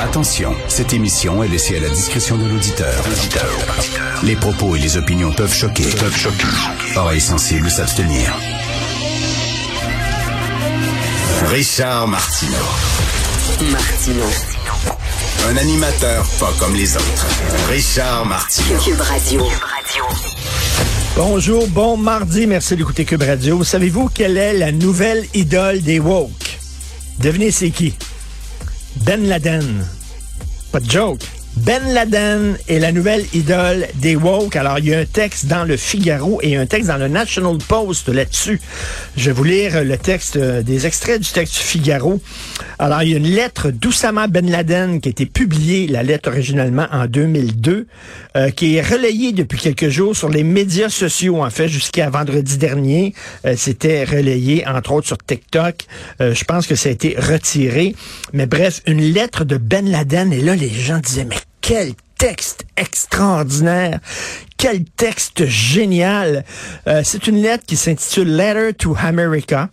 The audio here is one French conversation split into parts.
Attention, cette émission est laissée à la discrétion de l'auditeur. Les propos et les opinions peuvent choquer. Peuvent choquer. Oreilles sensibles s'abstenir. Richard Martineau. Martino. Un animateur pas comme les autres. Richard Martineau. Cube Radio. Bonjour, bon mardi, merci d'écouter Cube Radio. Savez-vous quelle est la nouvelle idole des woke? Devinez c'est qui? Ben Laden. Pas de joke. Ben Laden est la nouvelle idole des woke. Alors, il y a un texte dans le Figaro et un texte dans le National Post là-dessus. Je vais vous lire le texte, euh, des extraits du texte du Figaro. Alors, il y a une lettre d'Oussama Ben Laden qui a été publiée, la lettre originalement en 2002, euh, qui est relayée depuis quelques jours sur les médias sociaux. En fait, jusqu'à vendredi dernier, euh, c'était relayé, entre autres, sur TikTok. Euh, je pense que ça a été retiré. Mais bref, une lettre de Ben Laden. Et là, les gens disaient, mais quel texte extraordinaire, quel texte génial. Euh, c'est une lettre qui s'intitule Letter to America.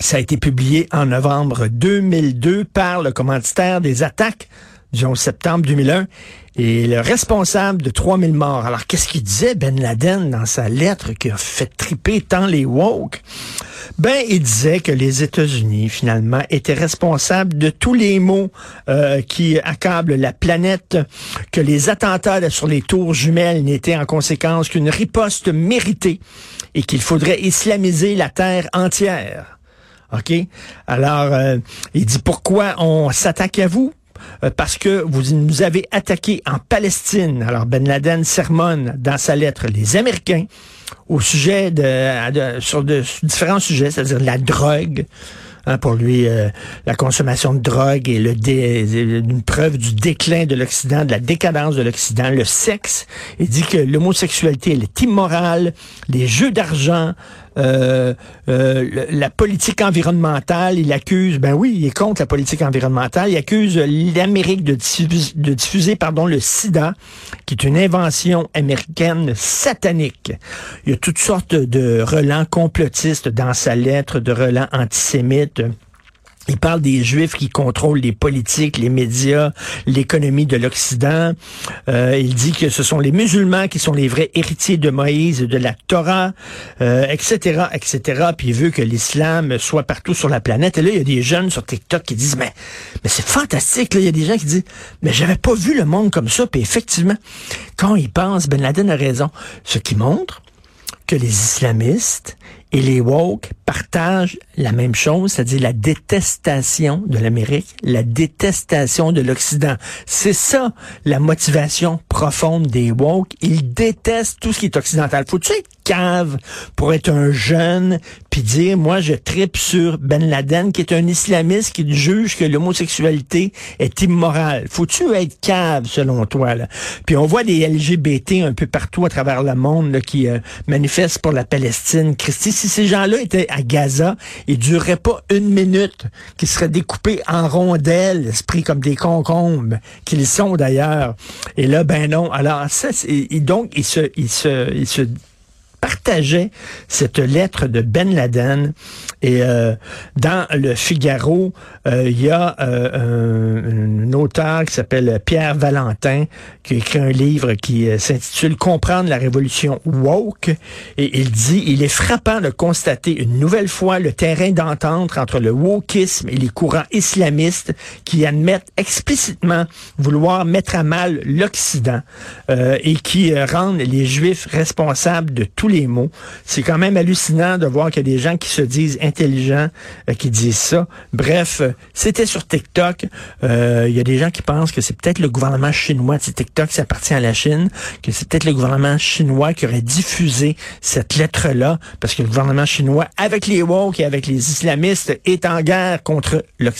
Ça a été publié en novembre 2002 par le commanditaire des attaques du 11 septembre 2001 et le responsable de 3000 morts. Alors, qu'est-ce qu'il disait, Ben Laden, dans sa lettre qui a fait triper tant les woke? Ben, il disait que les États-Unis, finalement, étaient responsables de tous les maux euh, qui accablent la planète, que les attentats sur les tours jumelles n'étaient en conséquence qu'une riposte méritée et qu'il faudrait islamiser la terre entière. OK? Alors, euh, il dit pourquoi on s'attaque à vous? Euh, parce que vous nous avez attaqué en Palestine. Alors Ben Laden sermonne dans sa lettre les Américains au sujet de, sur différents sujets, c'est-à-dire la drogue. Hein, pour lui, euh, la consommation de drogue est une preuve du déclin de l'Occident, de la décadence de l'Occident. Le sexe, il dit que l'homosexualité, est immorale. Les jeux d'argent, euh, euh, la politique environnementale, il accuse, ben oui, il est contre la politique environnementale, il accuse l'Amérique de diffuser, de diffuser pardon, le sida, qui est une invention américaine satanique. Il y a toutes sortes de relents complotistes dans sa lettre, de relents antisémites. Il parle des Juifs qui contrôlent les politiques, les médias, l'économie de l'Occident. Euh, il dit que ce sont les musulmans qui sont les vrais héritiers de Moïse, de la Torah, euh, etc., etc. Puis il veut que l'islam soit partout sur la planète. Et là, il y a des jeunes sur TikTok qui disent, mais, mais c'est fantastique. Là. Il y a des gens qui disent, mais j'avais pas vu le monde comme ça. Puis effectivement, quand ils pensent, Ben Laden a raison. Ce qui montre que les islamistes et les woke partagent la même chose, c'est-à-dire la détestation de l'Amérique, la détestation de l'Occident. C'est ça la motivation profonde des woke. Ils détestent tout ce qui est occidental. Faut-tu être cave pour être un jeune puis dire moi je tripe sur Ben Laden qui est un islamiste qui juge que l'homosexualité est immorale. Faut-tu être cave selon toi là? Puis on voit des LGBT un peu partout à travers le monde là, qui euh, manifestent pour la Palestine. Christy, si ces gens-là étaient à Gaza, ils dureraient pas une minute, qu'ils seraient découpés en rondelles, esprit comme des concombres, qu'ils sont d'ailleurs. Et là, ben non. Alors ça, donc ils se, ils se, ils se partageait cette lettre de Ben Laden. Et euh, dans le Figaro, euh, il y a euh, un, un, auteur qui s'appelle Pierre Valentin qui a écrit un livre qui s'intitule Comprendre la révolution woke. Et il dit, il est frappant de constater une nouvelle fois le terrain d'entente entre le wokisme et les courants islamistes qui admettent explicitement vouloir mettre à mal l'Occident et qui rendent les Juifs responsables de tout les mots. C'est quand même hallucinant de voir qu'il y a des gens qui se disent intelligents, euh, qui disent ça. Bref, euh, c'était sur TikTok. Euh, il y a des gens qui pensent que c'est peut-être le gouvernement chinois, si TikTok ça appartient à la Chine, que c'est peut-être le gouvernement chinois qui aurait diffusé cette lettre-là, parce que le gouvernement chinois, avec les woke et avec les islamistes, est en guerre contre l'Occident.